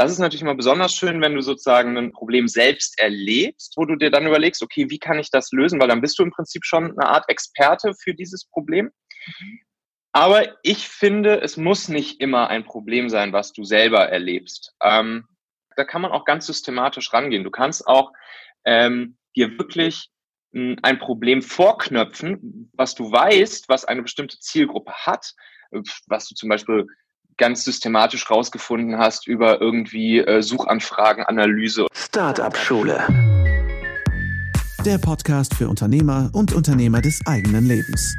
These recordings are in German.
Das ist natürlich immer besonders schön, wenn du sozusagen ein Problem selbst erlebst, wo du dir dann überlegst, okay, wie kann ich das lösen? Weil dann bist du im Prinzip schon eine Art Experte für dieses Problem. Aber ich finde, es muss nicht immer ein Problem sein, was du selber erlebst. Ähm, da kann man auch ganz systematisch rangehen. Du kannst auch ähm, dir wirklich ein Problem vorknöpfen, was du weißt, was eine bestimmte Zielgruppe hat, was du zum Beispiel ganz systematisch rausgefunden hast über irgendwie äh, Suchanfragen, Analyse. Startup Schule. Der Podcast für Unternehmer und Unternehmer des eigenen Lebens.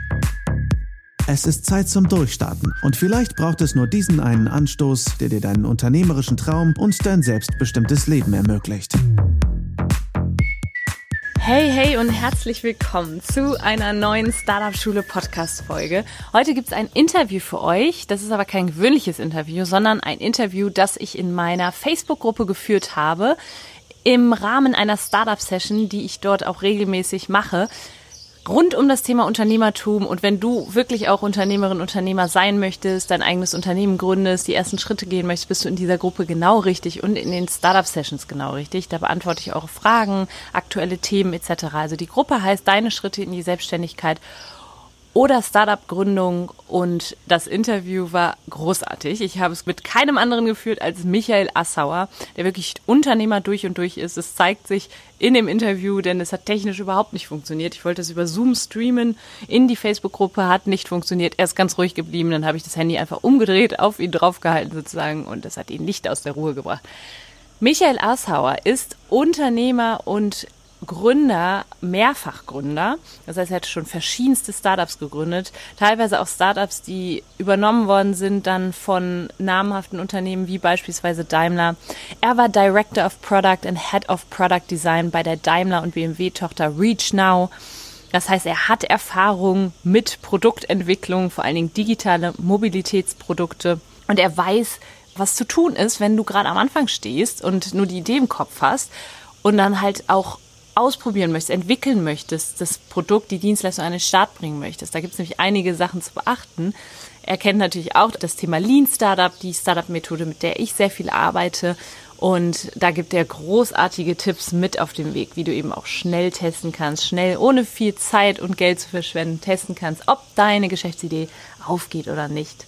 Es ist Zeit zum Durchstarten und vielleicht braucht es nur diesen einen Anstoß, der dir deinen unternehmerischen Traum und dein selbstbestimmtes Leben ermöglicht. Hey, hey und herzlich willkommen zu einer neuen Startup Schule Podcast Folge. Heute gibt's ein Interview für euch. Das ist aber kein gewöhnliches Interview, sondern ein Interview, das ich in meiner Facebook-Gruppe geführt habe im Rahmen einer Startup Session, die ich dort auch regelmäßig mache rund um das Thema Unternehmertum und wenn du wirklich auch Unternehmerin, Unternehmer sein möchtest, dein eigenes Unternehmen gründest, die ersten Schritte gehen möchtest, bist du in dieser Gruppe genau richtig und in den Startup Sessions genau richtig. Da beantworte ich eure Fragen, aktuelle Themen etc. Also die Gruppe heißt Deine Schritte in die Selbstständigkeit oder Startup-Gründung und das Interview war großartig. Ich habe es mit keinem anderen geführt als Michael Assauer, der wirklich Unternehmer durch und durch ist. Es zeigt sich in dem Interview, denn es hat technisch überhaupt nicht funktioniert. Ich wollte es über Zoom streamen in die Facebook-Gruppe, hat nicht funktioniert. Er ist ganz ruhig geblieben, dann habe ich das Handy einfach umgedreht, auf ihn draufgehalten sozusagen und das hat ihn nicht aus der Ruhe gebracht. Michael Assauer ist Unternehmer und Gründer, Mehrfachgründer. Das heißt, er hat schon verschiedenste Startups gegründet, teilweise auch Startups, die übernommen worden sind dann von namhaften Unternehmen wie beispielsweise Daimler. Er war Director of Product and Head of Product Design bei der Daimler und BMW Tochter Reach Now. Das heißt, er hat Erfahrung mit Produktentwicklung, vor allen Dingen digitale Mobilitätsprodukte und er weiß, was zu tun ist, wenn du gerade am Anfang stehst und nur die Idee im Kopf hast und dann halt auch ausprobieren möchtest, entwickeln möchtest, das Produkt, die Dienstleistung an den Start bringen möchtest. Da gibt es nämlich einige Sachen zu beachten. Er kennt natürlich auch das Thema Lean Startup, die Startup-Methode, mit der ich sehr viel arbeite. Und da gibt er großartige Tipps mit auf dem Weg, wie du eben auch schnell testen kannst, schnell, ohne viel Zeit und Geld zu verschwenden, testen kannst, ob deine Geschäftsidee aufgeht oder nicht.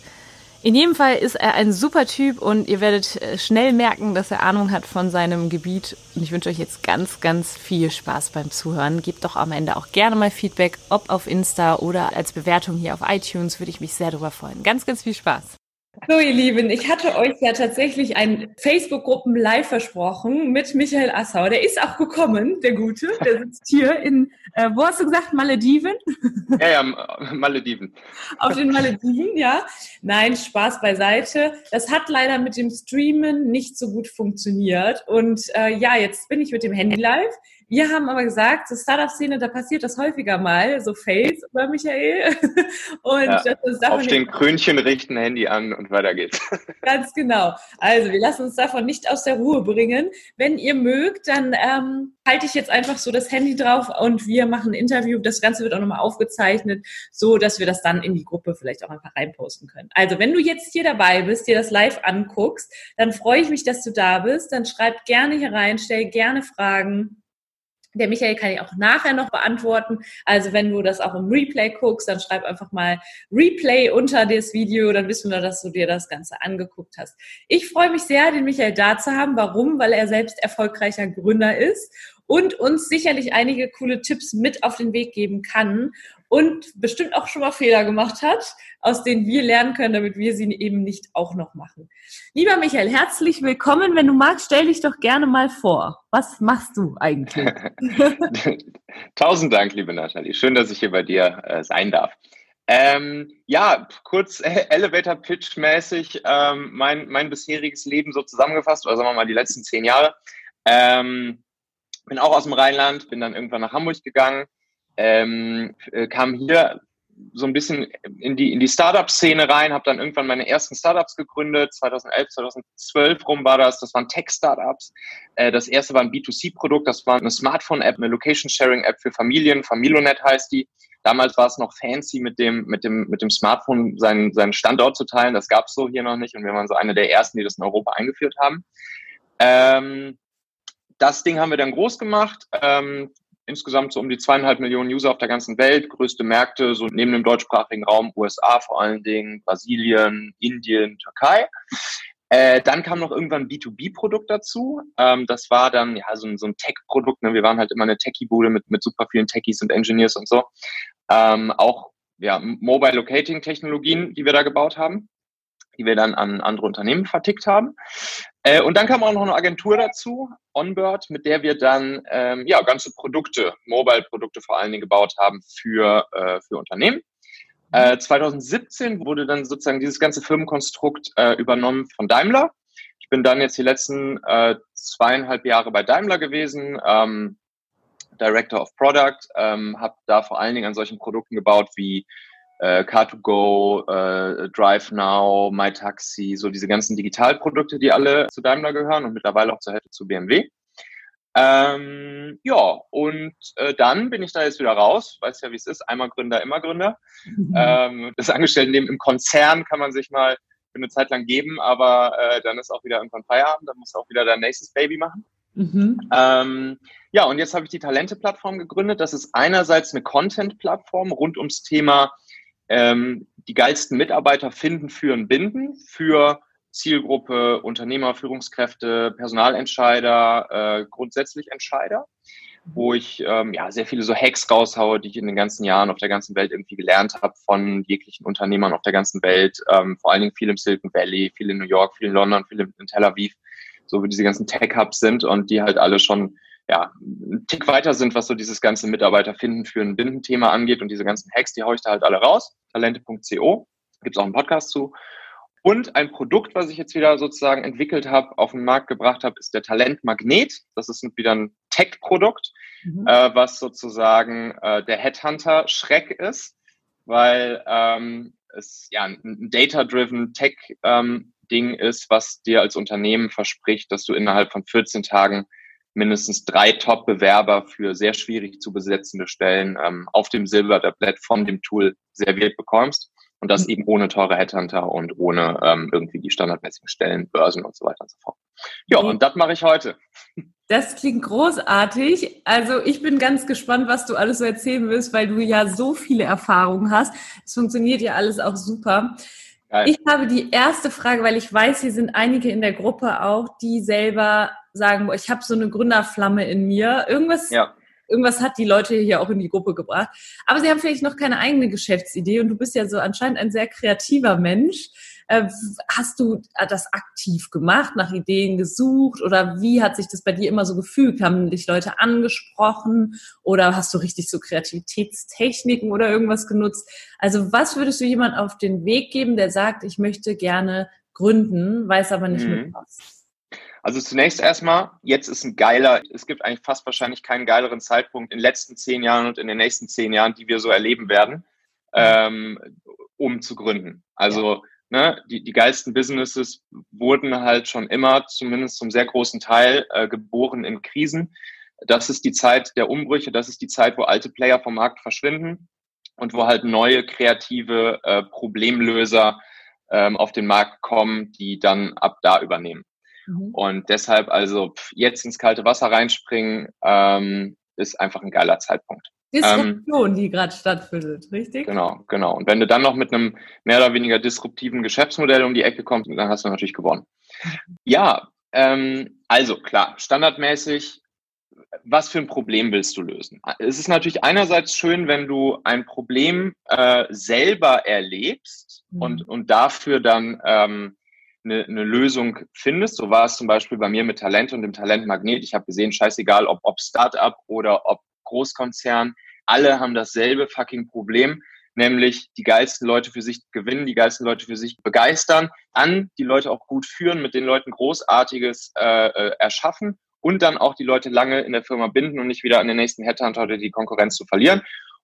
In jedem Fall ist er ein super Typ und ihr werdet äh, schnell merken, dass er Ahnung hat von seinem Gebiet. Und ich wünsche euch jetzt ganz, ganz viel Spaß beim Zuhören. Gebt doch am Ende auch gerne mal Feedback, ob auf Insta oder als Bewertung hier auf iTunes, würde ich mich sehr darüber freuen. Ganz, ganz viel Spaß. So, ihr Lieben, ich hatte euch ja tatsächlich ein Facebook-Gruppen live versprochen mit Michael Assau. Der ist auch gekommen, der Gute. Der sitzt hier in, äh, wo hast du gesagt, Malediven? Ja, ja, Malediven. Auf den Malediven, ja. Nein, Spaß beiseite. Das hat leider mit dem Streamen nicht so gut funktioniert. Und äh, ja, jetzt bin ich mit dem Handy live. Wir haben aber gesagt, zur Startup-Szene, da passiert das häufiger mal, so Fails, oder Michael? Und ja, das auf den Krönchen richten, Handy an und weiter geht's. Ganz genau. Also wir lassen uns davon nicht aus der Ruhe bringen. Wenn ihr mögt, dann ähm, halte ich jetzt einfach so das Handy drauf und wir machen ein Interview. Das Ganze wird auch nochmal aufgezeichnet, so dass wir das dann in die Gruppe vielleicht auch einfach reinposten können. Also wenn du jetzt hier dabei bist, dir das live anguckst, dann freue ich mich, dass du da bist. Dann schreib gerne hier rein, stell gerne Fragen. Der Michael kann ich auch nachher noch beantworten. Also wenn du das auch im Replay guckst, dann schreib einfach mal Replay unter das Video, dann wissen wir, dass du dir das Ganze angeguckt hast. Ich freue mich sehr, den Michael da zu haben. Warum? Weil er selbst erfolgreicher Gründer ist und uns sicherlich einige coole Tipps mit auf den Weg geben kann und bestimmt auch schon mal Fehler gemacht hat, aus denen wir lernen können, damit wir sie eben nicht auch noch machen. Lieber Michael, herzlich willkommen. Wenn du magst, stell dich doch gerne mal vor. Was machst du eigentlich? Tausend Dank, liebe Nathalie. Schön, dass ich hier bei dir äh, sein darf. Ähm, ja, kurz äh, Elevator Pitch mäßig ähm, mein, mein bisheriges Leben so zusammengefasst, oder sagen wir mal die letzten zehn Jahre. Ähm, bin auch aus dem Rheinland, bin dann irgendwann nach Hamburg gegangen, ähm, äh, kam hier so ein bisschen in die, in die Startup-Szene rein, habe dann irgendwann meine ersten Startups gegründet, 2011, 2012 rum war das, das waren Tech-Startups. Äh, das erste war ein B2C-Produkt, das war eine Smartphone-App, eine Location-Sharing-App für Familien, Familonet heißt die. Damals war es noch fancy, mit dem, mit dem, mit dem Smartphone seinen, seinen Standort zu teilen. Das gab es so hier noch nicht und wir waren so eine der ersten, die das in Europa eingeführt haben. Ähm, das Ding haben wir dann groß gemacht. Ähm, insgesamt so um die zweieinhalb Millionen User auf der ganzen Welt, größte Märkte, so neben dem deutschsprachigen Raum, USA vor allen Dingen, Brasilien, Indien, Türkei. Äh, dann kam noch irgendwann ein B2B-Produkt dazu. Ähm, das war dann ja so ein, so ein Tech-Produkt. Ne? Wir waren halt immer eine Techie-Bude mit, mit super vielen Techies und Engineers und so. Ähm, auch ja, Mobile Locating Technologien, die wir da gebaut haben, die wir dann an andere Unternehmen vertickt haben. Äh, und dann kam auch noch eine Agentur dazu, Onboard, mit der wir dann ähm, ja ganze Produkte, Mobile-Produkte vor allen Dingen gebaut haben für, äh, für Unternehmen. Äh, 2017 wurde dann sozusagen dieses ganze Firmenkonstrukt äh, übernommen von Daimler. Ich bin dann jetzt die letzten äh, zweieinhalb Jahre bei Daimler gewesen, ähm, Director of Product, ähm, habe da vor allen Dingen an solchen Produkten gebaut wie äh, Car2Go, äh, DriveNow, MyTaxi, so diese ganzen Digitalprodukte, die alle zu Daimler gehören und mittlerweile auch zur Hälfte zu BMW. Ähm, ja, und äh, dann bin ich da jetzt wieder raus. Weiß ja, wie es ist. Einmal Gründer, immer Gründer. Mhm. Ähm, das Angestelltenleben im Konzern kann man sich mal für eine Zeit lang geben, aber äh, dann ist auch wieder irgendwann Feierabend. Dann muss auch wieder dein nächstes Baby machen. Mhm. Ähm, ja, und jetzt habe ich die Talente-Plattform gegründet. Das ist einerseits eine Content-Plattform rund ums Thema ähm, die geilsten Mitarbeiter finden, führen, binden für Zielgruppe, Unternehmer, Führungskräfte, Personalentscheider, äh, grundsätzlich Entscheider, wo ich ähm, ja sehr viele so Hacks raushaue, die ich in den ganzen Jahren auf der ganzen Welt irgendwie gelernt habe von jeglichen Unternehmern auf der ganzen Welt, ähm, vor allen Dingen viel im Silicon Valley, viel in New York, viel in London, viel in Tel Aviv, so wie diese ganzen Tech-Hubs sind und die halt alle schon ja, ein Tick weiter sind, was so dieses ganze Mitarbeiter finden für ein Bindenthema angeht und diese ganzen Hacks, die haue ich da halt alle raus. Talente.co, gibt es auch einen Podcast zu. Und ein Produkt, was ich jetzt wieder sozusagen entwickelt habe, auf den Markt gebracht habe, ist der Talentmagnet. Das ist wieder ein Tech-Produkt, mhm. äh, was sozusagen äh, der Headhunter-Schreck ist, weil ähm, es ja ein data-driven Tech-Ding ähm, ist, was dir als Unternehmen verspricht, dass du innerhalb von 14 Tagen mindestens drei Top-Bewerber für sehr schwierig zu besetzende Stellen ähm, auf dem Silbertablett von dem Tool serviert bekommst. Und das mhm. eben ohne teure Headhunter und ohne ähm, irgendwie die standardmäßigen Stellen, Börsen und so weiter und so fort. Ja, und das mache ich heute. Das klingt großartig. Also ich bin ganz gespannt, was du alles so erzählen willst, weil du ja so viele Erfahrungen hast. Es funktioniert ja alles auch super. Geil. Ich habe die erste Frage, weil ich weiß, hier sind einige in der Gruppe auch, die selber sagen, ich habe so eine Gründerflamme in mir. Irgendwas, ja. irgendwas hat die Leute hier auch in die Gruppe gebracht. Aber sie haben vielleicht noch keine eigene Geschäftsidee und du bist ja so anscheinend ein sehr kreativer Mensch. Äh, hast du das aktiv gemacht, nach Ideen gesucht oder wie hat sich das bei dir immer so gefühlt? Haben dich Leute angesprochen oder hast du richtig so Kreativitätstechniken oder irgendwas genutzt? Also was würdest du jemand auf den Weg geben, der sagt, ich möchte gerne gründen, weiß aber nicht mhm. mit was? Also zunächst erstmal, jetzt ist ein geiler, es gibt eigentlich fast wahrscheinlich keinen geileren Zeitpunkt in den letzten zehn Jahren und in den nächsten zehn Jahren, die wir so erleben werden, ähm, um zu gründen. Also ne, die, die geilsten Businesses wurden halt schon immer, zumindest zum sehr großen Teil, äh, geboren in Krisen. Das ist die Zeit der Umbrüche, das ist die Zeit, wo alte Player vom Markt verschwinden und wo halt neue kreative äh, Problemlöser ähm, auf den Markt kommen, die dann ab da übernehmen. Mhm. Und deshalb also jetzt ins kalte Wasser reinspringen, ähm, ist einfach ein geiler Zeitpunkt. Disruption, ähm, die gerade stattfindet, richtig? Genau, genau. Und wenn du dann noch mit einem mehr oder weniger disruptiven Geschäftsmodell um die Ecke kommst, dann hast du natürlich gewonnen. Mhm. Ja, ähm, also klar, standardmäßig, was für ein Problem willst du lösen? Es ist natürlich einerseits schön, wenn du ein Problem äh, selber erlebst mhm. und, und dafür dann ähm, eine, eine Lösung findest. So war es zum Beispiel bei mir mit Talent und dem Talentmagnet. Ich habe gesehen, scheißegal, ob, ob Startup oder ob Großkonzern, alle haben dasselbe fucking Problem, nämlich die geilsten Leute für sich gewinnen, die geilsten Leute für sich begeistern, an die Leute auch gut führen, mit den Leuten Großartiges äh, äh, erschaffen und dann auch die Leute lange in der Firma binden und nicht wieder an den nächsten Headhunter oder die Konkurrenz zu verlieren.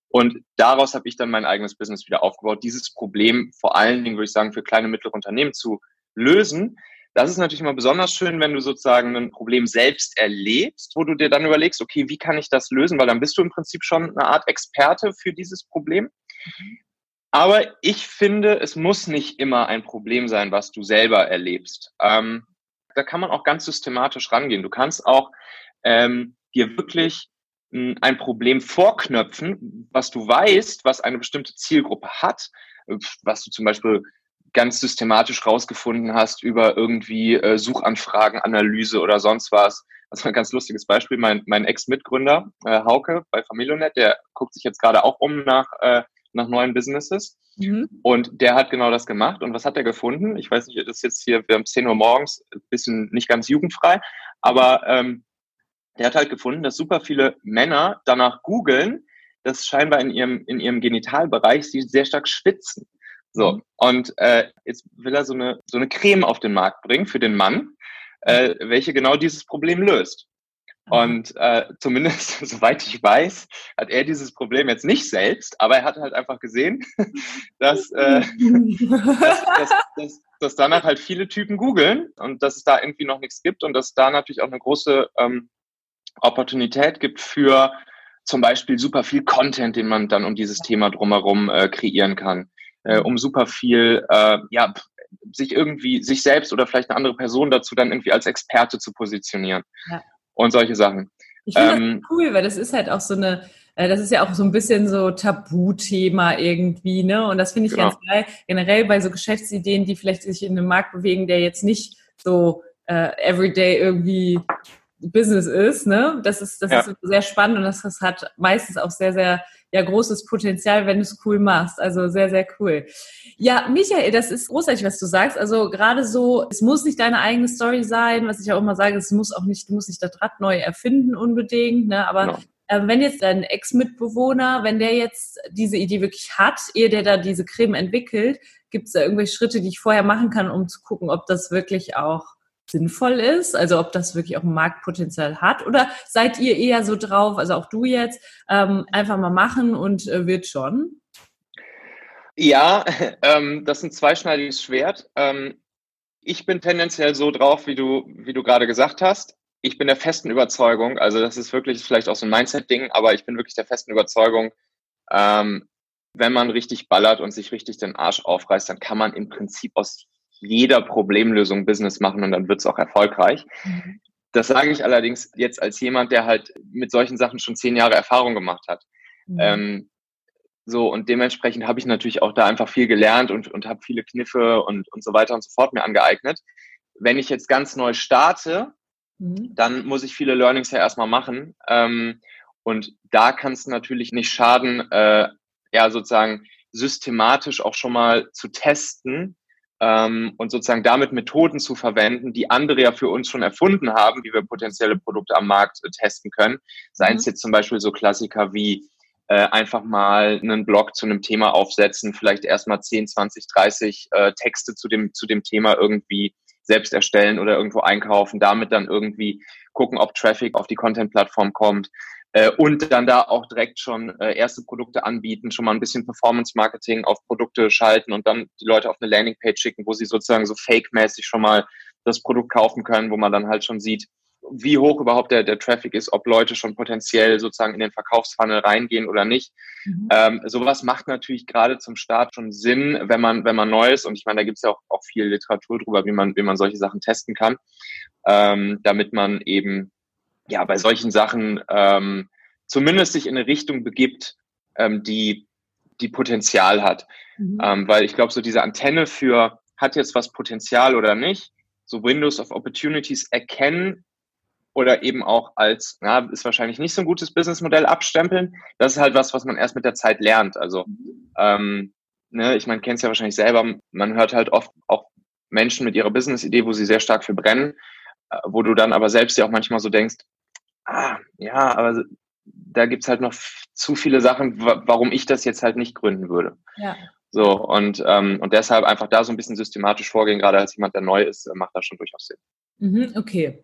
Und daraus habe ich dann mein eigenes Business wieder aufgebaut, dieses Problem vor allen Dingen, würde ich sagen, für kleine mittlere Unternehmen zu lösen. Das ist natürlich mal besonders schön, wenn du sozusagen ein Problem selbst erlebst, wo du dir dann überlegst, okay, wie kann ich das lösen? Weil dann bist du im Prinzip schon eine Art Experte für dieses Problem. Aber ich finde, es muss nicht immer ein Problem sein, was du selber erlebst. Ähm, da kann man auch ganz systematisch rangehen. Du kannst auch ähm, dir wirklich ein Problem vorknöpfen, was du weißt, was eine bestimmte Zielgruppe hat, was du zum Beispiel ganz systematisch rausgefunden hast über irgendwie äh, Suchanfragenanalyse oder sonst was. Das war ein ganz lustiges Beispiel. Mein, mein Ex-Mitgründer, äh, Hauke bei Familionet, der guckt sich jetzt gerade auch um nach, äh, nach neuen Businesses. Mhm. Und der hat genau das gemacht. Und was hat er gefunden? Ich weiß nicht, das ist jetzt hier, wir haben 10 Uhr morgens, ein bisschen nicht ganz jugendfrei, aber ähm, der hat halt gefunden, dass super viele Männer danach googeln, dass scheinbar in ihrem, in ihrem Genitalbereich sie sehr stark schwitzen. So, mhm. und äh, jetzt will er so eine, so eine Creme auf den Markt bringen für den Mann, äh, welche genau dieses Problem löst. Mhm. Und äh, zumindest, soweit ich weiß, hat er dieses Problem jetzt nicht selbst, aber er hat halt einfach gesehen, dass, äh, dass, dass, dass, dass danach halt viele Typen googeln und dass es da irgendwie noch nichts gibt und dass da natürlich auch eine große ähm, Opportunität gibt für zum Beispiel super viel Content, den man dann um dieses Thema drumherum äh, kreieren kann äh, um super viel, äh, ja, sich irgendwie, sich selbst oder vielleicht eine andere Person dazu dann irgendwie als Experte zu positionieren. Ja. Und solche Sachen. Ich finde ähm, das cool, weil das ist halt auch so eine, äh, das ist ja auch so ein bisschen so Tabuthema irgendwie, ne? Und das finde ich genau. ganz geil. Generell bei so Geschäftsideen, die vielleicht sich in einem Markt bewegen, der jetzt nicht so äh, everyday irgendwie Business ist, ne? Das ist, das ja. ist sehr spannend und das, das hat meistens auch sehr, sehr ja großes Potenzial, wenn du es cool machst. Also sehr, sehr cool. Ja, Michael, das ist großartig, was du sagst. Also gerade so, es muss nicht deine eigene Story sein, was ich auch immer sage, es muss auch nicht, du musst nicht das Rad neu erfinden unbedingt, ne? Aber genau. äh, wenn jetzt dein Ex-Mitbewohner, wenn der jetzt diese Idee wirklich hat, ehe der da diese Creme entwickelt, gibt es da irgendwelche Schritte, die ich vorher machen kann, um zu gucken, ob das wirklich auch sinnvoll ist, also ob das wirklich auch ein Marktpotenzial hat oder seid ihr eher so drauf, also auch du jetzt, ähm, einfach mal machen und äh, wird schon? Ja, ähm, das ist ein zweischneidiges Schwert. Ähm, ich bin tendenziell so drauf, wie du, wie du gerade gesagt hast. Ich bin der festen Überzeugung, also das ist wirklich vielleicht auch so ein Mindset-Ding, aber ich bin wirklich der festen Überzeugung, ähm, wenn man richtig ballert und sich richtig den Arsch aufreißt, dann kann man im Prinzip aus jeder Problemlösung Business machen und dann wird es auch erfolgreich. Mhm. Das sage ich allerdings jetzt als jemand, der halt mit solchen Sachen schon zehn Jahre Erfahrung gemacht hat. Mhm. Ähm, so, und dementsprechend habe ich natürlich auch da einfach viel gelernt und, und habe viele Kniffe und, und so weiter und so fort mir angeeignet. Wenn ich jetzt ganz neu starte, mhm. dann muss ich viele Learnings ja erstmal machen. Ähm, und da kann es natürlich nicht schaden, äh, ja, sozusagen systematisch auch schon mal zu testen, ähm, und sozusagen damit Methoden zu verwenden, die andere ja für uns schon erfunden haben, wie wir potenzielle Produkte am Markt äh, testen können. Seien es mhm. jetzt zum Beispiel so Klassiker wie äh, einfach mal einen Blog zu einem Thema aufsetzen, vielleicht erstmal 10, 20, 30 äh, Texte zu dem, zu dem Thema irgendwie selbst erstellen oder irgendwo einkaufen, damit dann irgendwie gucken, ob Traffic auf die Content-Plattform kommt äh, und dann da auch direkt schon äh, erste Produkte anbieten, schon mal ein bisschen Performance-Marketing auf Produkte schalten und dann die Leute auf eine Landingpage schicken, wo sie sozusagen so fake-mäßig schon mal das Produkt kaufen können, wo man dann halt schon sieht, wie hoch überhaupt der, der Traffic ist, ob Leute schon potenziell sozusagen in den Verkaufsfunnel reingehen oder nicht. Mhm. Ähm, sowas macht natürlich gerade zum Start schon Sinn, wenn man, wenn man neu ist. Und ich meine, da gibt es ja auch, auch viel Literatur drüber, wie man, wie man solche Sachen testen kann, ähm, damit man eben ja bei solchen Sachen ähm, zumindest sich in eine Richtung begibt, ähm, die die Potenzial hat. Mhm. Ähm, weil ich glaube, so diese Antenne für hat jetzt was Potenzial oder nicht, so Windows of Opportunities erkennen oder eben auch als, na, ist wahrscheinlich nicht so ein gutes Businessmodell abstempeln. Das ist halt was, was man erst mit der Zeit lernt. Also, ähm, ne, ich meine, kennt es ja wahrscheinlich selber, man hört halt oft auch Menschen mit ihrer Business-Idee, wo sie sehr stark für brennen, äh, wo du dann aber selbst ja auch manchmal so denkst, ah, ja, aber da gibt's halt noch zu viele Sachen, warum ich das jetzt halt nicht gründen würde. Ja. So, und, ähm, und deshalb einfach da so ein bisschen systematisch vorgehen, gerade als jemand, der neu ist, äh, macht das schon durchaus Sinn. Mhm, okay.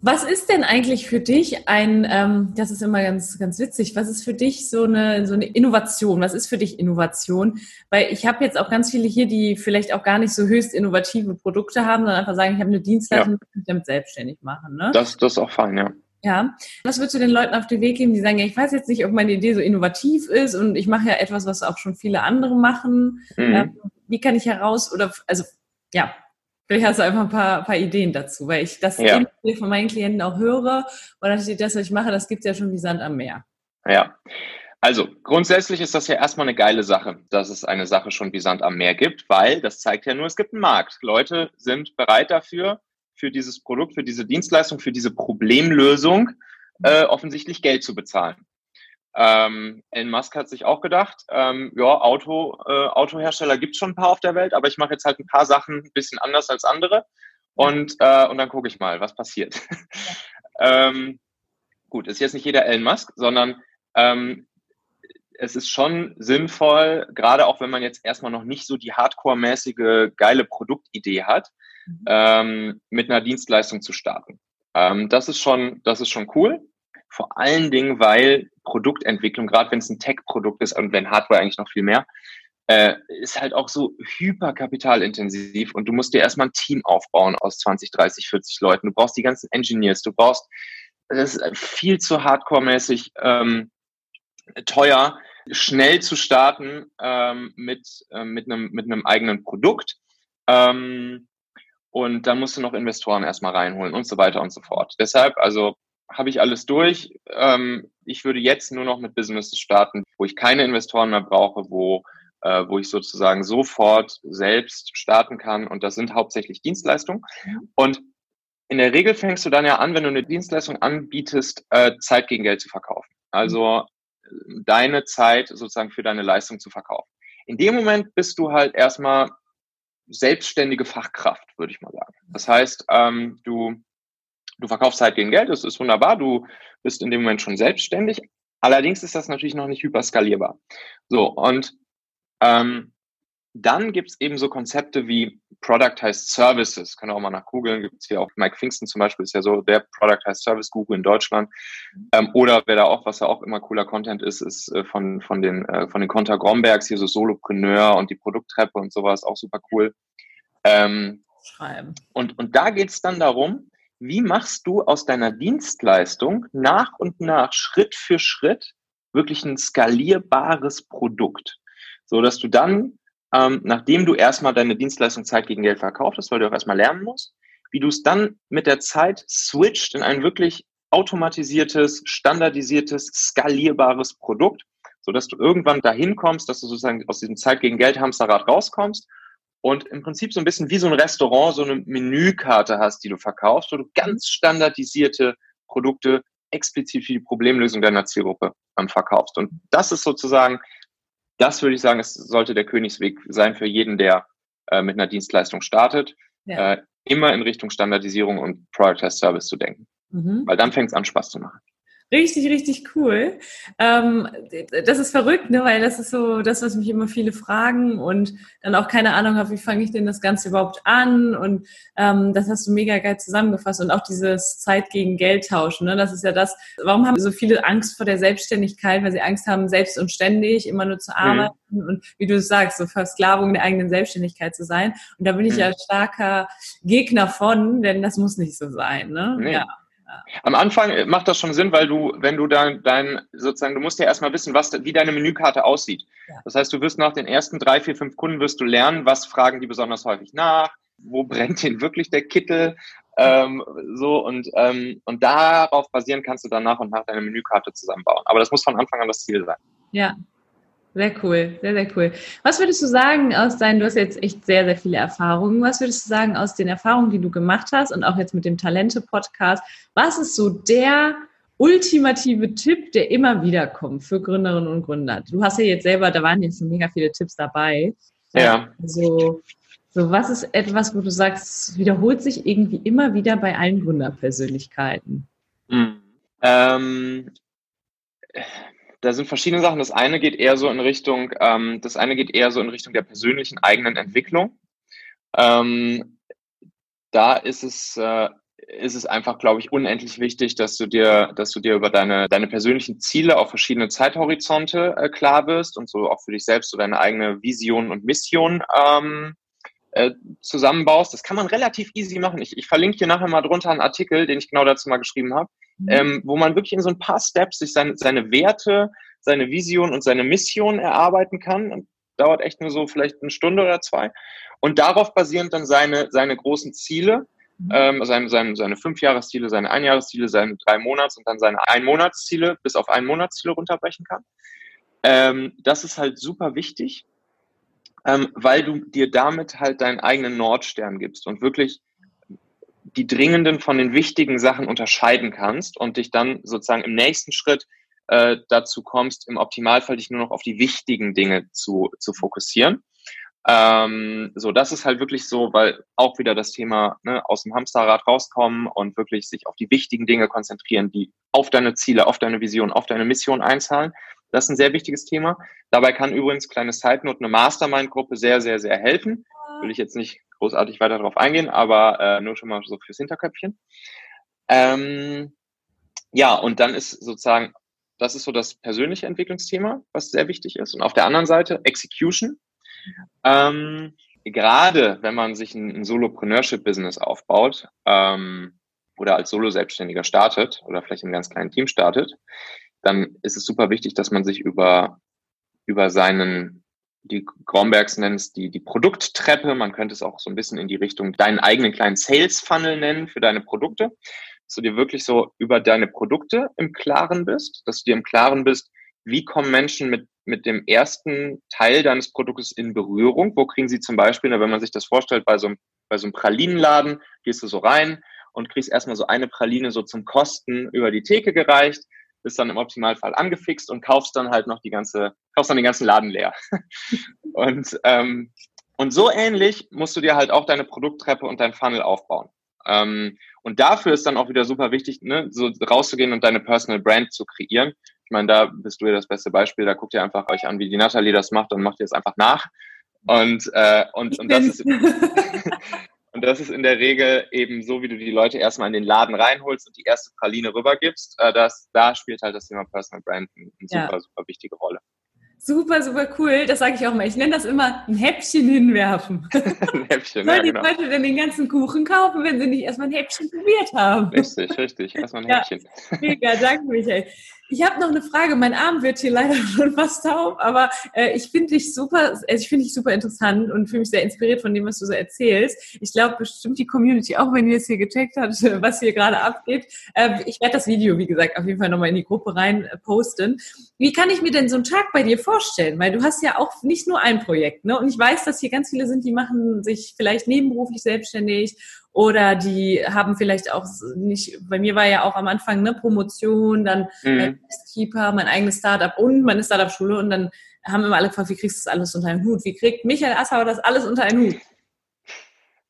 Was ist denn eigentlich für dich ein, ähm, das ist immer ganz, ganz witzig, was ist für dich so eine, so eine Innovation? Was ist für dich Innovation? Weil ich habe jetzt auch ganz viele hier, die vielleicht auch gar nicht so höchst innovative Produkte haben, sondern einfach sagen, ich habe eine Dienstleistung, ja. die mich damit selbstständig machen. Ne? Das, das ist auch fein, ja. Ja. Was würdest du den Leuten auf den Weg geben, die sagen, ja, ich weiß jetzt nicht, ob meine Idee so innovativ ist und ich mache ja etwas, was auch schon viele andere machen. Mhm. Ähm, wie kann ich heraus oder also ja, Vielleicht hast du einfach ein paar, paar Ideen dazu, weil ich das ja. von meinen Klienten auch höre und das, was ich mache, das gibt es ja schon wie Sand am Meer. Ja, also grundsätzlich ist das ja erstmal eine geile Sache, dass es eine Sache schon wie Sand am Meer gibt, weil das zeigt ja nur, es gibt einen Markt. Leute sind bereit dafür, für dieses Produkt, für diese Dienstleistung, für diese Problemlösung äh, offensichtlich Geld zu bezahlen. Ähm, Elon Musk hat sich auch gedacht, ähm, ja, Auto, äh, Autohersteller gibt es schon ein paar auf der Welt, aber ich mache jetzt halt ein paar Sachen ein bisschen anders als andere und, äh, und dann gucke ich mal, was passiert. ähm, gut, ist jetzt nicht jeder Elon Musk, sondern ähm, es ist schon sinnvoll, gerade auch wenn man jetzt erstmal noch nicht so die hardcore-mäßige geile Produktidee hat, mhm. ähm, mit einer Dienstleistung zu starten. Ähm, das ist schon, das ist schon cool. Vor allen Dingen, weil Produktentwicklung, gerade wenn es ein Tech-Produkt ist und wenn Hardware eigentlich noch viel mehr, äh, ist halt auch so hyperkapitalintensiv und du musst dir erstmal ein Team aufbauen aus 20, 30, 40 Leuten. Du brauchst die ganzen Engineers, du brauchst, das ist viel zu hardcore-mäßig ähm, teuer, schnell zu starten ähm, mit, äh, mit, einem, mit einem eigenen Produkt. Ähm, und dann musst du noch Investoren erstmal reinholen und so weiter und so fort. Deshalb, also habe ich alles durch. Ähm, ich würde jetzt nur noch mit Businesses starten, wo ich keine Investoren mehr brauche, wo, äh, wo ich sozusagen sofort selbst starten kann. Und das sind hauptsächlich Dienstleistungen. Und in der Regel fängst du dann ja an, wenn du eine Dienstleistung anbietest, äh, Zeit gegen Geld zu verkaufen. Also deine Zeit sozusagen für deine Leistung zu verkaufen. In dem Moment bist du halt erstmal selbstständige Fachkraft, würde ich mal sagen. Das heißt, ähm, du Du verkaufst halt gegen Geld, das ist wunderbar, du bist in dem Moment schon selbstständig. Allerdings ist das natürlich noch nicht hyperskalierbar. So, und ähm, dann gibt es eben so Konzepte wie Productized Services. Können auch mal nach googeln. Gibt es hier auch Mike Pfingsten zum Beispiel, ist ja so der Productized Service Google in Deutschland. Ähm, oder wer da auch, was ja auch immer cooler Content ist, ist äh, von, von den, äh, von den Conta Grombergs, hier so Solopreneur und die Produkttreppe und sowas, auch super cool. Ähm, Schreiben. Und, und da geht es dann darum, wie machst du aus deiner Dienstleistung nach und nach, Schritt für Schritt, wirklich ein skalierbares Produkt, so dass du dann, ähm, nachdem du erstmal deine Dienstleistung Zeit gegen Geld verkauft hast, weil du auch erstmal lernen musst, wie du es dann mit der Zeit switcht in ein wirklich automatisiertes, standardisiertes, skalierbares Produkt, so dass du irgendwann dahin kommst, dass du sozusagen aus diesem Zeit gegen Geld Hamsterrad rauskommst und im Prinzip so ein bisschen wie so ein Restaurant so eine Menükarte hast, die du verkaufst, wo du ganz standardisierte Produkte explizit für die Problemlösung deiner Zielgruppe ähm, verkaufst. Und das ist sozusagen, das würde ich sagen, es sollte der Königsweg sein für jeden, der äh, mit einer Dienstleistung startet, ja. äh, immer in Richtung Standardisierung und as Service zu denken. Mhm. Weil dann fängt es an, Spaß zu machen. Richtig, richtig cool. Ähm, das ist verrückt, ne? weil das ist so das, was mich immer viele fragen und dann auch keine Ahnung habe, wie fange ich denn das Ganze überhaupt an? Und ähm, das hast du mega geil zusammengefasst und auch dieses Zeit gegen Geld tauschen. Ne? Das ist ja das, warum haben so viele Angst vor der Selbstständigkeit, weil sie Angst haben, selbst und ständig immer nur zu mhm. arbeiten mhm. und wie du sagst, so Versklavung der eigenen Selbstständigkeit zu sein. Und da bin ich mhm. ja starker Gegner von, denn das muss nicht so sein. Ne? Nee. Ja. Am Anfang macht das schon Sinn, weil du, wenn du dann dein, sozusagen, du musst ja erstmal wissen, was, wie deine Menükarte aussieht. Ja. Das heißt, du wirst nach den ersten drei, vier, fünf Kunden wirst du lernen, was fragen die besonders häufig nach, wo brennt denn wirklich der Kittel, ähm, so und, ähm, und darauf basieren kannst du dann nach und nach deine Menükarte zusammenbauen. Aber das muss von Anfang an das Ziel sein. Ja, sehr cool, sehr, sehr cool. Was würdest du sagen aus deinen, du hast jetzt echt sehr, sehr viele Erfahrungen, was würdest du sagen aus den Erfahrungen, die du gemacht hast und auch jetzt mit dem Talente-Podcast, was ist so der ultimative Tipp, der immer wieder kommt für Gründerinnen und Gründer? Du hast ja jetzt selber, da waren jetzt mega viele Tipps dabei. Ja. Also, so was ist etwas, wo du sagst, wiederholt sich irgendwie immer wieder bei allen Gründerpersönlichkeiten? Mhm. Ähm, da sind verschiedene Sachen. Das eine geht eher so in Richtung, ähm, das eine geht eher so in Richtung der persönlichen eigenen Entwicklung. Ähm, da ist es, äh, ist es einfach, glaube ich, unendlich wichtig, dass du dir, dass du dir über deine, deine persönlichen Ziele auf verschiedene Zeithorizonte äh, klar wirst und so auch für dich selbst so deine eigene Vision und Mission ähm, äh, zusammenbaust. Das kann man relativ easy machen. Ich, ich verlinke hier nachher mal drunter einen Artikel, den ich genau dazu mal geschrieben habe, mhm. ähm, wo man wirklich in so ein paar Steps sich seine, seine Werte, seine Vision und seine Mission erarbeiten kann. Und dauert echt nur so vielleicht eine Stunde oder zwei. und darauf basierend dann seine, seine großen Ziele, mhm. ähm, seine, seine, seine Fünfjahresziele, seine Einjahresziele, seine drei Monats und dann seine Einmonatsziele bis auf ein Monatsziele runterbrechen kann. Ähm, das ist halt super wichtig, ähm, weil du dir damit halt deinen eigenen Nordstern gibst und wirklich die dringenden von den wichtigen Sachen unterscheiden kannst und dich dann sozusagen im nächsten Schritt äh, dazu kommst, im Optimalfall dich nur noch auf die wichtigen Dinge zu, zu fokussieren. Ähm, so, das ist halt wirklich so, weil auch wieder das Thema ne, aus dem Hamsterrad rauskommen und wirklich sich auf die wichtigen Dinge konzentrieren, die auf deine Ziele, auf deine Vision, auf deine Mission einzahlen. Das ist ein sehr wichtiges Thema. Dabei kann übrigens, kleine Side Note, eine Mastermind-Gruppe sehr, sehr, sehr helfen. Will ich jetzt nicht großartig weiter darauf eingehen, aber äh, nur schon mal so fürs Hinterköpfchen. Ähm, ja, und dann ist sozusagen, das ist so das persönliche Entwicklungsthema, was sehr wichtig ist. Und auf der anderen Seite Execution. Ähm, gerade wenn man sich ein, Solopreneurship-Business aufbaut ähm, oder als Solo-Selbstständiger startet oder vielleicht in ganz kleinen Team startet, dann ist es super wichtig, dass man sich über, über seinen die Grombergs nennen es die, die Produkttreppe. Man könnte es auch so ein bisschen in die Richtung deinen eigenen kleinen Sales Funnel nennen für deine Produkte. Dass du dir wirklich so über deine Produkte im Klaren bist, dass du dir im Klaren bist, wie kommen Menschen mit, mit dem ersten Teil deines Produktes in Berührung? Wo kriegen sie zum Beispiel, wenn man sich das vorstellt, bei so einem, bei so einem Pralinenladen, gehst du so rein und kriegst erstmal so eine Praline so zum Kosten über die Theke gereicht bist dann im Optimalfall angefixt und kaufst dann halt noch die ganze, kaufst dann den ganzen Laden leer. und, ähm, und so ähnlich musst du dir halt auch deine Produkttreppe und dein Funnel aufbauen. Ähm, und dafür ist dann auch wieder super wichtig, ne, so rauszugehen und deine Personal Brand zu kreieren. Ich meine, da bist du ja das beste Beispiel. Da guckt ihr einfach euch an, wie die Natalie das macht und macht ihr es einfach nach. Und, äh, und, und das ist Und das ist in der Regel eben so, wie du die Leute erstmal in den Laden reinholst und die erste Praline rübergibst. Äh, das, da spielt halt das Thema Personal Brand eine super, ja. super wichtige Rolle. Super, super cool. Das sage ich auch mal. Ich nenne das immer ein Häppchen hinwerfen. ein Häppchen, Weil ja, die genau. Leute dann den ganzen Kuchen kaufen, wenn sie nicht erstmal ein Häppchen probiert haben. Richtig, richtig. Erstmal ein Häppchen. Ja, mega, danke Michael. Ich habe noch eine Frage. Mein Arm wird hier leider schon fast taub, aber äh, ich finde dich super, also ich finde dich super interessant und fühle mich sehr inspiriert von dem, was du so erzählst. Ich glaube bestimmt die Community, auch wenn ihr es hier gecheckt habt, was hier gerade abgeht. Äh, ich werde das Video, wie gesagt, auf jeden Fall nochmal in die Gruppe rein äh, posten. Wie kann ich mir denn so einen Tag bei dir vorstellen? Weil du hast ja auch nicht nur ein Projekt, ne? Und ich weiß, dass hier ganz viele sind, die machen sich vielleicht nebenberuflich selbstständig oder die haben vielleicht auch nicht, bei mir war ja auch am Anfang ne, Promotion, dann mhm. Keeper, mein eigenes Startup und meine Startup-Schule und dann haben immer alle gefragt, wie kriegst du das alles unter einen Hut? Wie kriegt Michael Assauer das alles unter einen Hut?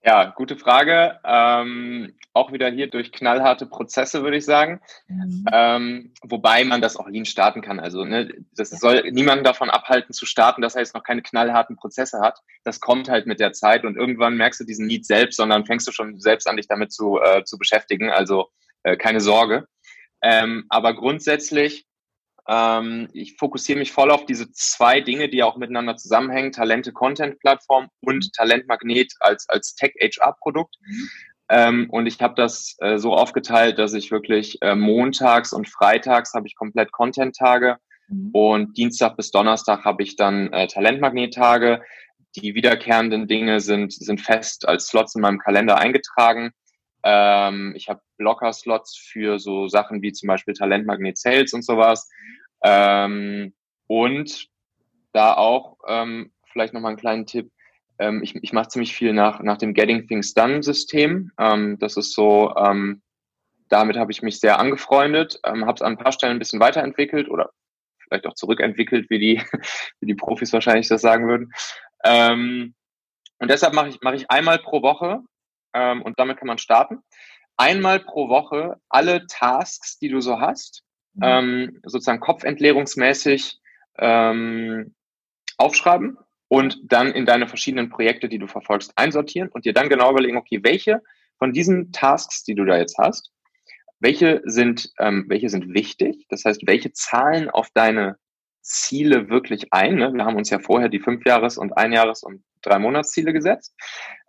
Ja, gute Frage. Ähm, auch wieder hier durch knallharte Prozesse, würde ich sagen. Mhm. Ähm, wobei man das auch lean starten kann. Also ne, das soll niemanden davon abhalten zu starten, dass er jetzt noch keine knallharten Prozesse hat. Das kommt halt mit der Zeit und irgendwann merkst du diesen Need selbst, sondern fängst du schon selbst an, dich damit zu, äh, zu beschäftigen. Also äh, keine Sorge. Ähm, aber grundsätzlich ähm, ich fokussiere mich voll auf diese zwei Dinge, die auch miteinander zusammenhängen, Talente Content Plattform und Talentmagnet als, als Tech HR Produkt. Mhm. Ähm, und ich habe das äh, so aufgeteilt, dass ich wirklich äh, montags und freitags habe ich komplett Content-Tage mhm. und Dienstag bis Donnerstag habe ich dann äh, Talentmagnet-Tage. Die wiederkehrenden Dinge sind, sind fest als Slots in meinem Kalender eingetragen. Ähm, ich habe Blocker-Slots für so Sachen wie zum Beispiel Talentmagnet Sales und sowas. Ähm, und da auch ähm, vielleicht nochmal einen kleinen Tipp. Ähm, ich ich mache ziemlich viel nach, nach dem Getting Things Done System. Ähm, das ist so, ähm, damit habe ich mich sehr angefreundet, ähm, habe es an ein paar Stellen ein bisschen weiterentwickelt oder vielleicht auch zurückentwickelt, wie die, wie die Profis wahrscheinlich das sagen würden. Ähm, und deshalb mache ich, mache ich einmal pro Woche ähm, und damit kann man starten. Einmal pro Woche alle Tasks, die du so hast, mhm. ähm, sozusagen kopfentleerungsmäßig ähm, aufschreiben und dann in deine verschiedenen Projekte, die du verfolgst, einsortieren und dir dann genau überlegen, okay, welche von diesen Tasks, die du da jetzt hast, welche sind, ähm, welche sind wichtig? Das heißt, welche zahlen auf deine Ziele wirklich ein? Ne? Wir haben uns ja vorher die Fünfjahres- und Einjahres- und drei Monatsziele gesetzt.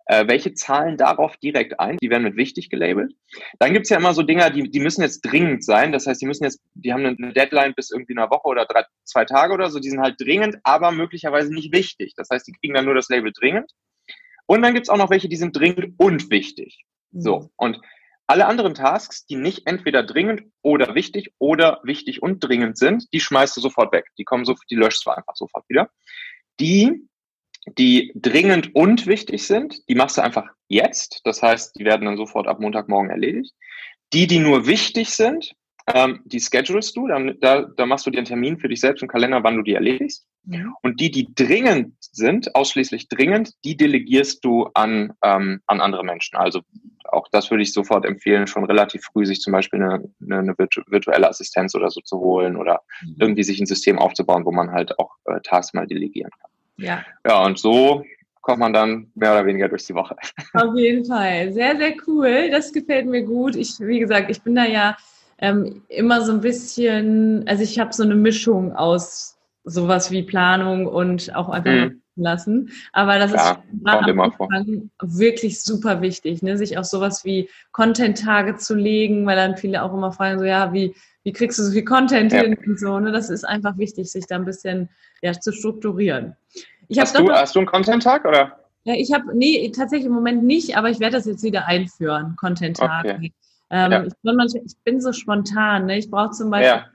Äh, welche zahlen darauf direkt ein? Die werden mit wichtig gelabelt. Dann gibt's ja immer so Dinger, die, die müssen jetzt dringend sein. Das heißt, die müssen jetzt, die haben eine Deadline bis irgendwie einer Woche oder drei, zwei Tage oder so. Die sind halt dringend, aber möglicherweise nicht wichtig. Das heißt, die kriegen dann nur das Label dringend. Und dann gibt's auch noch welche, die sind dringend und wichtig. So, mhm. und alle anderen Tasks, die nicht entweder dringend oder wichtig oder wichtig und dringend sind, die schmeißt du sofort weg. Die kommen so, die löschst du einfach sofort wieder. Die, die dringend und wichtig sind, die machst du einfach jetzt. Das heißt, die werden dann sofort ab Montagmorgen erledigt. Die, die nur wichtig sind, ähm, die schedulest du, dann, da, da machst du dir einen Termin für dich selbst im Kalender, wann du die erledigst. Ja. Und die, die dringend sind, ausschließlich dringend, die delegierst du an, ähm, an andere Menschen. Also auch das würde ich sofort empfehlen, schon relativ früh sich zum Beispiel eine, eine, eine virtuelle Assistenz oder so zu holen oder mhm. irgendwie sich ein System aufzubauen, wo man halt auch äh, Tasks mal delegieren kann. Ja. Ja, und so kommt man dann mehr oder weniger durch die Woche. Auf jeden Fall. Sehr, sehr cool. Das gefällt mir gut. Ich, wie gesagt, ich bin da ja ähm, immer so ein bisschen, also ich habe so eine Mischung aus sowas wie Planung und auch einfach mhm. Lassen. Aber das ja, ist Anfang wirklich super wichtig, ne? sich auch sowas wie Content-Tage zu legen, weil dann viele auch immer fragen, so ja, wie, wie kriegst du so viel Content ja. hin und so. Ne? Das ist einfach wichtig, sich da ein bisschen ja, zu strukturieren. Ich hast, du, hast du einen Content-Tag oder? Ja, ich habe, nee, tatsächlich im Moment nicht, aber ich werde das jetzt wieder einführen, Content-Tag. Okay. Ähm, ja. ich, bin manchmal, ich, bin so spontan. Ne? Ich brauche zum Beispiel.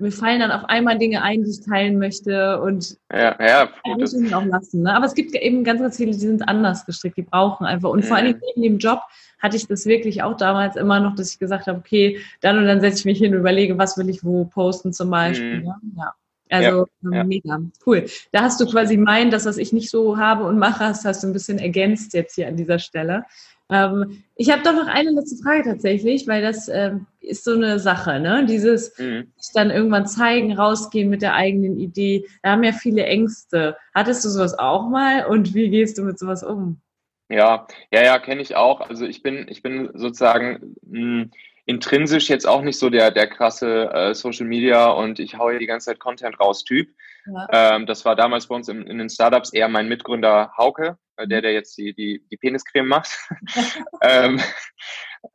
Mir fallen dann auf einmal Dinge ein, die ich teilen möchte und ja, ja, muss ich auch lassen. Ne? Aber es gibt eben ganz, ganz viele, die sind anders gestrickt, die brauchen einfach. Und mhm. vor allem in dem Job hatte ich das wirklich auch damals immer noch, dass ich gesagt habe, okay, dann und dann setze ich mich hin und überlege, was will ich wo posten zum Beispiel. Mhm. Ne? Ja. Also ja, ja. mega, cool. Da hast du quasi mein, das, was ich nicht so habe und mache, hast, hast du ein bisschen ergänzt jetzt hier an dieser Stelle. Ähm, ich habe doch noch eine letzte Frage tatsächlich, weil das ähm, ist so eine Sache, ne? Dieses mhm. dann irgendwann zeigen, rausgehen mit der eigenen Idee. Da haben ja viele Ängste. Hattest du sowas auch mal und wie gehst du mit sowas um? Ja, ja, ja, kenne ich auch. Also ich bin, ich bin sozusagen mh, hm, intrinsisch jetzt auch nicht so der, der krasse äh, Social Media und ich haue die ganze Zeit Content raus Typ. Ja. Ähm, das war damals bei uns in, in den Startups eher mein Mitgründer Hauke, der, der jetzt die, die, die Peniscreme macht. ähm,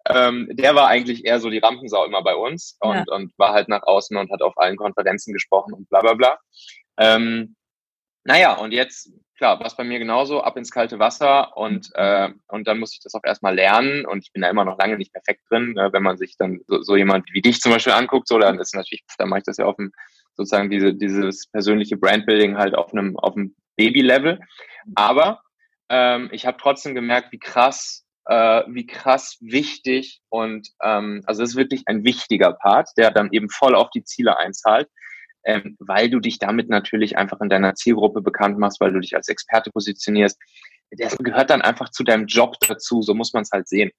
ähm, der war eigentlich eher so die Rampensau immer bei uns und, ja. und war halt nach außen und hat auf allen Konferenzen gesprochen und bla bla bla. Ähm, naja, und jetzt, klar, war es bei mir genauso, ab ins kalte Wasser und, mhm. äh, und dann muss ich das auch erstmal lernen und ich bin da immer noch lange nicht perfekt drin. Äh, wenn man sich dann so, so jemand wie dich zum Beispiel anguckt, so, dann ist natürlich, dann mache ich das ja auf dem, sozusagen diese, dieses persönliche Brandbuilding halt auf einem, auf einem Baby-Level. Aber ähm, ich habe trotzdem gemerkt, wie krass, äh, wie krass wichtig und ähm, also es ist wirklich ein wichtiger Part, der dann eben voll auf die Ziele einzahlt, ähm, weil du dich damit natürlich einfach in deiner Zielgruppe bekannt machst, weil du dich als Experte positionierst. Das gehört dann einfach zu deinem Job dazu, so muss man es halt sehen.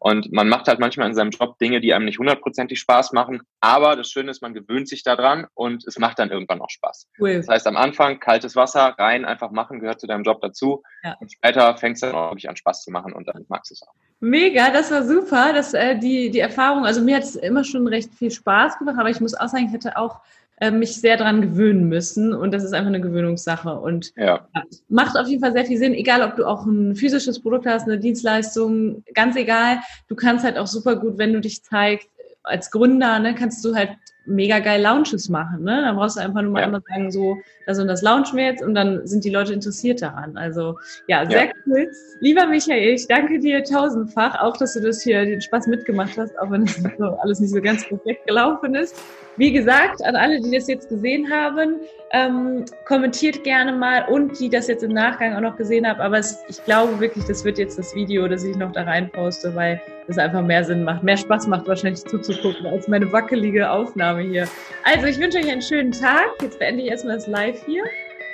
Und man macht halt manchmal in seinem Job Dinge, die einem nicht hundertprozentig Spaß machen. Aber das Schöne ist, man gewöhnt sich daran und es macht dann irgendwann auch Spaß. Cool. Das heißt, am Anfang kaltes Wasser rein, einfach machen, gehört zu deinem Job dazu. Ja. Und später fängst du dann auch wirklich an Spaß zu machen und dann magst du es auch. Mega, das war super. Das, äh, die, die Erfahrung, also mir hat es immer schon recht viel Spaß gemacht, aber ich muss auch sagen, ich hätte auch äh, mich sehr daran gewöhnen müssen. Und das ist einfach eine Gewöhnungssache. Und ja. macht auf jeden Fall sehr viel Sinn, egal ob du auch ein physisches Produkt hast, eine Dienstleistung, ganz egal, du kannst halt auch super gut, wenn du dich zeigst, als Gründer, ne, kannst du halt mega geil Launches machen. Ne? Dann brauchst du einfach nur mal ja. sagen, so, das und das launchen wir jetzt und dann sind die Leute interessiert daran. Also ja, sehr ja. cool. Lieber Michael, ich danke dir tausendfach, auch dass du das hier den Spaß mitgemacht hast, auch wenn es so alles nicht so ganz perfekt gelaufen ist. Wie gesagt, an alle, die das jetzt gesehen haben, ähm, kommentiert gerne mal und die das jetzt im Nachgang auch noch gesehen haben. Aber es, ich glaube wirklich, das wird jetzt das Video, das ich noch da rein poste, weil es einfach mehr Sinn macht, mehr Spaß macht wahrscheinlich zuzugucken als meine wackelige Aufnahme hier. Also ich wünsche euch einen schönen Tag. Jetzt beende ich erstmal das Live hier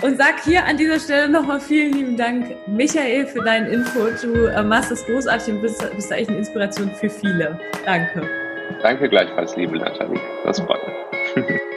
und sag hier an dieser Stelle nochmal vielen lieben Dank, Michael, für deinen Input. Du äh, machst das großartig und bist, bist echt eine Inspiration für viele. Danke. Danke gleichfalls, liebe Nathalie. Das freut mich.